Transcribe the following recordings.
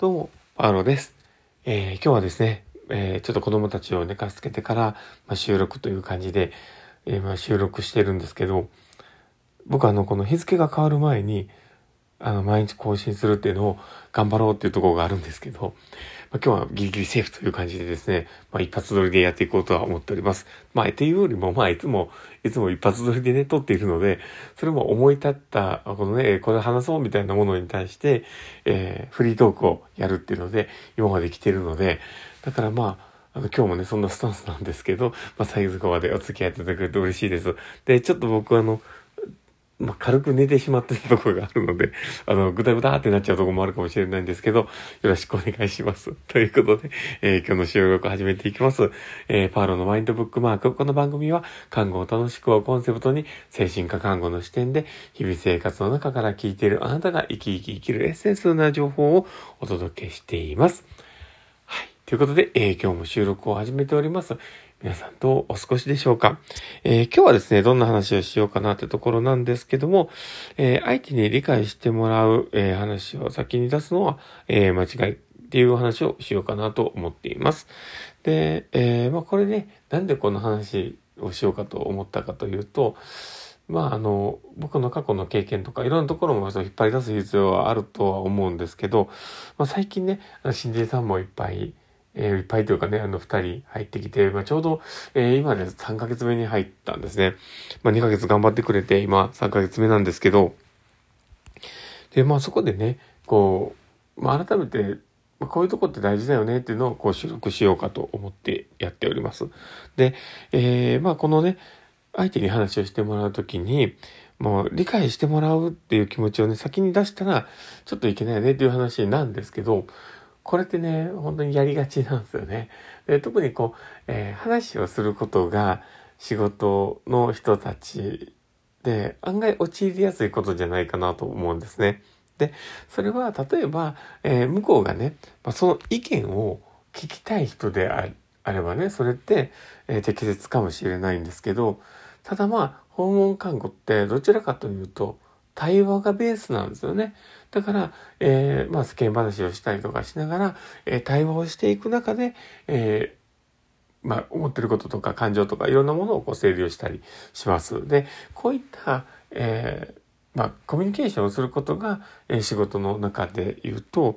どうも、パウロです。えー、今日はですね、えー、ちょっと子供たちを寝かしつけてから、まあ、収録という感じで、えー、まあ、収録してるんですけど、僕あの、この日付が変わる前に、あの、毎日更新するっていうのを頑張ろうっていうところがあるんですけど、まあ、今日はギリギリセーフという感じでですね、まあ、一発撮りでやっていこうとは思っております。まあ、っていうよりも、まあ、いつも、いつも一発撮りでね、撮っているので、それも思い立った、このね、これ話そうみたいなものに対して、えー、フリートークをやるっていうので、今まで来てるので、だからまあ、あの、今日もね、そんなスタンスなんですけど、まあ、最後までお付き合いいただけると嬉しいです。で、ちょっと僕あの、まあ、軽く寝てしまってたところがあるので、あの、ぐだぐだってなっちゃうところもあるかもしれないんですけど、よろしくお願いします。ということで、えー、今日の収録を始めていきます。えー、パーロのマインドブックマーク。この番組は、看護を楽しくをコンセプトに、精神科看護の視点で、日々生活の中から聞いているあなたが生き生き生きるエッセンスな情報をお届けしています。はい。ということで、えー、今日も収録を始めております。皆さんどうお過ごしでしょうか、えー、今日はですね、どんな話をしようかなってところなんですけども、えー、相手に理解してもらう、えー、話を先に出すのは、え間違いっていう話をしようかなと思っています。で、えまあこれね、なんでこの話をしようかと思ったかというと、まああの、僕の過去の経験とかいろんなところも引っ張り出す必要はあるとは思うんですけど、まあ最近ね、新人さんもいっぱいえー、いっぱいというかね、あの、二人入ってきて、まあ、ちょうど、えー、今ね、3ヶ月目に入ったんですね。まあ、2ヶ月頑張ってくれて、今、3ヶ月目なんですけど、で、まあ、そこでね、こう、まあ、改めて、まあ、こういうとこって大事だよねっていうのを、こう、収録しようかと思ってやっております。で、えー、まあ、このね、相手に話をしてもらうときに、もう理解してもらうっていう気持ちをね、先に出したら、ちょっといけないねっていう話なんですけど、これってね、本当にやりがちなんですよね。で特にこう、えー、話をすることが仕事の人たちで案外陥りやすいことじゃないかなと思うんですね。で、それは例えば、えー、向こうがね、まあ、その意見を聞きたい人であればね、それって、えー、適切かもしれないんですけど、ただまあ、訪問看護ってどちらかというと、対話がベースなんですよね。だから、えー、まあ、世間話をしたりとかしながら、えー、対話をしていく中で、えー、まあ、思ってることとか感情とかいろんなものをこう整理をしたりします。で、こういった、え、まあ、コミュニケーションをすることが、え、仕事の中で言うと、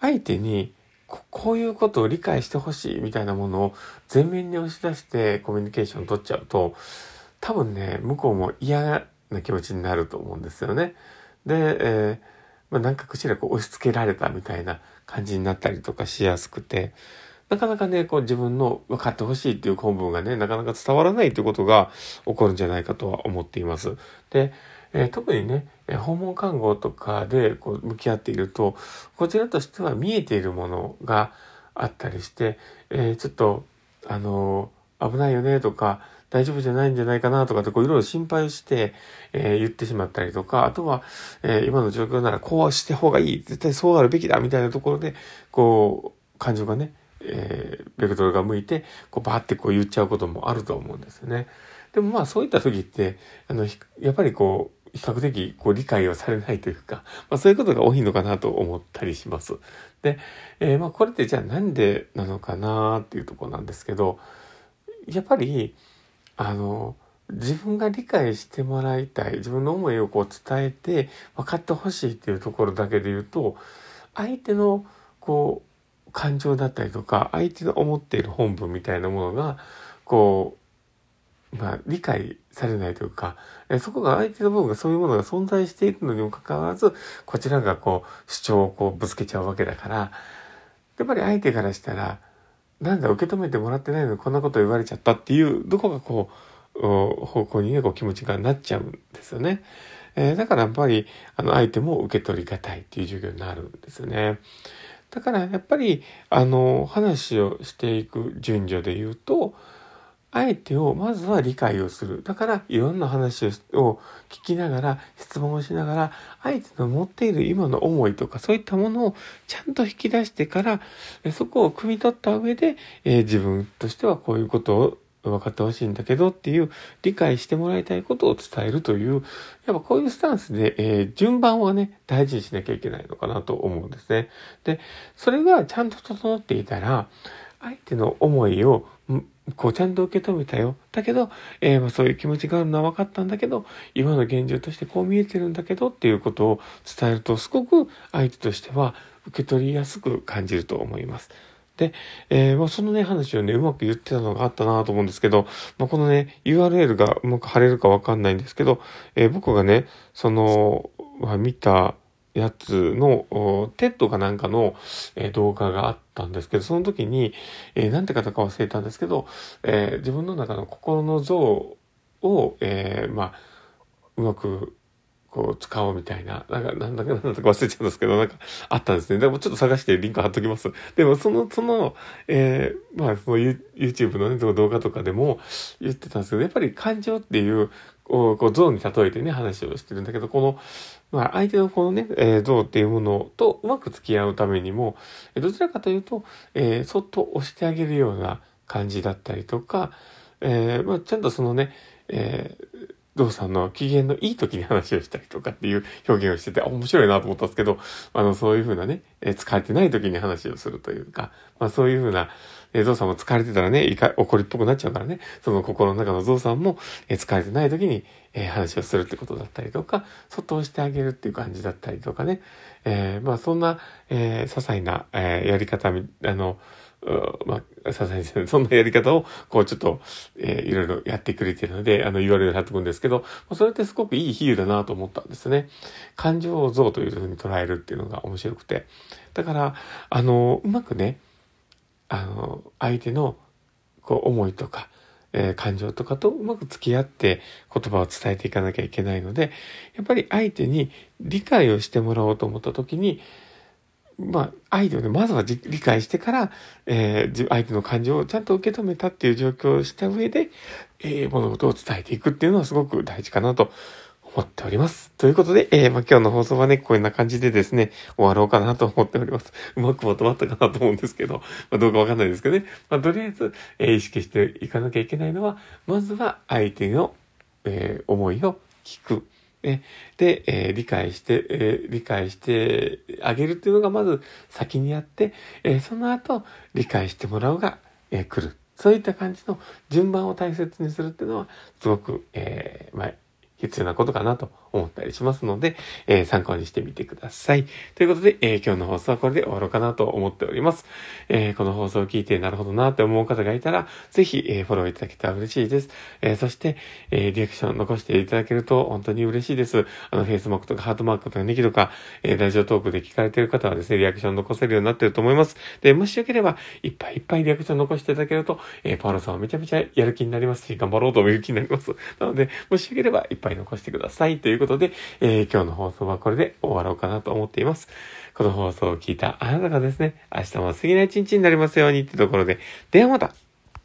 相手にこういうことを理解してほしいみたいなものを前面に押し出してコミュニケーションを取っちゃうと、多分ね、向こうも嫌な気持ちになると思うんですよね。で、えーまあ、なんかこちらこう押し付けられたみたいな感じになったりとかしやすくて、なかなかね、こう自分の分かってほしいっていう根本がね、なかなか伝わらないということが起こるんじゃないかとは思っています。で、えー、特にね、訪問看護とかでこう向き合っていると、こちらとしては見えているものがあったりして、えー、ちょっと、あのー、危ないよねとか、大丈夫じゃないんじゃないかなとかってこういろいろ心配をして、えー、言ってしまったりとか、あとは、えー、今の状況ならこうして方がいい、絶対そうあるべきだみたいなところで、こう、感情がね、えー、ベクトルが向いて、こうバーってこう言っちゃうこともあると思うんですよね。でもまあそういった時って、あの、やっぱりこう、比較的こう理解をされないというか、まあそういうことが多いのかなと思ったりします。で、えー、まあこれってじゃあなんでなのかなっていうところなんですけど、やっぱり、あの自分が理解してもらいたい自分の思いをこう伝えて分かってほしいっていうところだけで言うと相手のこう感情だったりとか相手の思っている本文みたいなものがこうまあ理解されないというかそこが相手の部分がそういうものが存在しているのにもかかわらずこちらがこう主張をこうぶつけちゃうわけだからやっぱり相手からしたらなんだ受け止めてもらってないのにこんなこと言われちゃったっていうどこかこう方向にねこう気持ちがなっちゃうんですよね。えー、だからやっぱりあの相手も受け取りがたいっていう授業になるんですよね。だからやっぱりあの話をしていく順序で言うと相手をまずは理解をする。だからいろんな話を聞きながら、質問をしながら、相手の持っている今の思いとかそういったものをちゃんと引き出してから、そこを汲み取った上で、えー、自分としてはこういうことを分かってほしいんだけどっていう理解してもらいたいことを伝えるという、やっぱこういうスタンスで、えー、順番はね、大事にしなきゃいけないのかなと思うんですね。で、それがちゃんと整っていたら、相手の思いをこうちゃんと受け止めたよ。だけど、えー、まあ、そういう気持ちがあるのは分かったんだけど、今の現状としてこう見えてるんだけどっていうことを伝えると、すごく相手としては受け取りやすく感じると思います。で、えー、まあ、そのね、話をね、うまく言ってたのがあったなと思うんですけど、まあ、このね、URL がうまく貼れるかわかんないんですけど、えー、僕がね、その、まあ、見たやつの、 TED かなんかの、えー、動画があったんですけど、その時に、えー、なんて方か忘れたんですけど、えー、自分の中の心の像を、えー、まあ、うまくこう使おうみたいな、なんか、なんだかなんだか忘れちゃうんですけど、なんかあったんですね。でもちょっと探してリンク貼っときます。でもその、その、えー、まあ、その YouTube のね、動画とかでも言ってたんですけど、やっぱり感情っていう、をこう、像に例えてね、話をしてるんだけど、この、まあ、相手のこのね、えー、像っていうものとうまく付き合うためにも、どちらかというと、えー、そっと押してあげるような感じだったりとか、えー、まあ、ちゃんとそのね、えー、ゾウさんの機嫌のいい時に話をしたりとかっていう表現をしてて、面白いなと思ったんですけど、あの、そういうふうなね、え疲れてない時に話をするというか、まあそういうふうな、えゾウさんも疲れてたらね、怒りっぽくなっちゃうからね、その心の中のゾウさんも、え疲れてない時に、え話をするってことだったりとか、そっと押してあげるっていう感じだったりとかね、えー、まあそんな、えー、些細な、え、やり方、あの、まあ、さすがにそんなやり方を、こうちょっと、えー、いろいろやってくれてるので、あの、言われる貼っとくんですけど、それってすごくいい比喩だなと思ったんですね。感情像というふうに捉えるっていうのが面白くて。だから、あの、うまくね、あの、相手の、こう、思いとか、えー、感情とかとうまく付き合って言葉を伝えていかなきゃいけないので、やっぱり相手に理解をしてもらおうと思った時に、まあ、相手をね、まずは理解してから、えー、相手の感情をちゃんと受け止めたっていう状況をした上で、えー、物事を伝えていくっていうのはすごく大事かなと思っております。ということで、えー、まあ、今日の放送はね、こんな感じでですね、終わろうかなと思っております。うまくまとまったかなと思うんですけど、まあ、どうかわかんないですけどね。まあ、とりあえず、えー、意識していかなきゃいけないのは、まずは相手の、えー、思いを聞く。えで、えー、理解して、えー、理解してあげるっていうのがまず先にやって、えー、その後理解してもらうが、え来る。そういった感じの順番を大切にするっていうのはすごく、えまあ、必要なことかなと思ったりしますので、えー、参考にしてみてください。ということで、えー、今日の放送はこれで終わろうかなと思っております。えー、この放送を聞いてなるほどなって思う方がいたら、ぜひ、えフォローいただけたら嬉しいです。えそして、えリアクション残していただけると本当に嬉しいです。あの、Facebook とかハートマークとかネギとか、えラジオトークで聞かれている方はですね、リアクション残せるようになっていると思います。で、もしよければ、いっぱいいっぱいリアクション残していただけると、えパウロさんはめちゃめちゃやる気になりますし、頑張ろうと思う気になります。なので、もしよければ、いっぱい残してください。というということで、えー、今日の放送はこれで終わろうかなと思っています。この放送を聞いたあなたがですね、明日も過ぎない一日になりますようにってところで、ではまた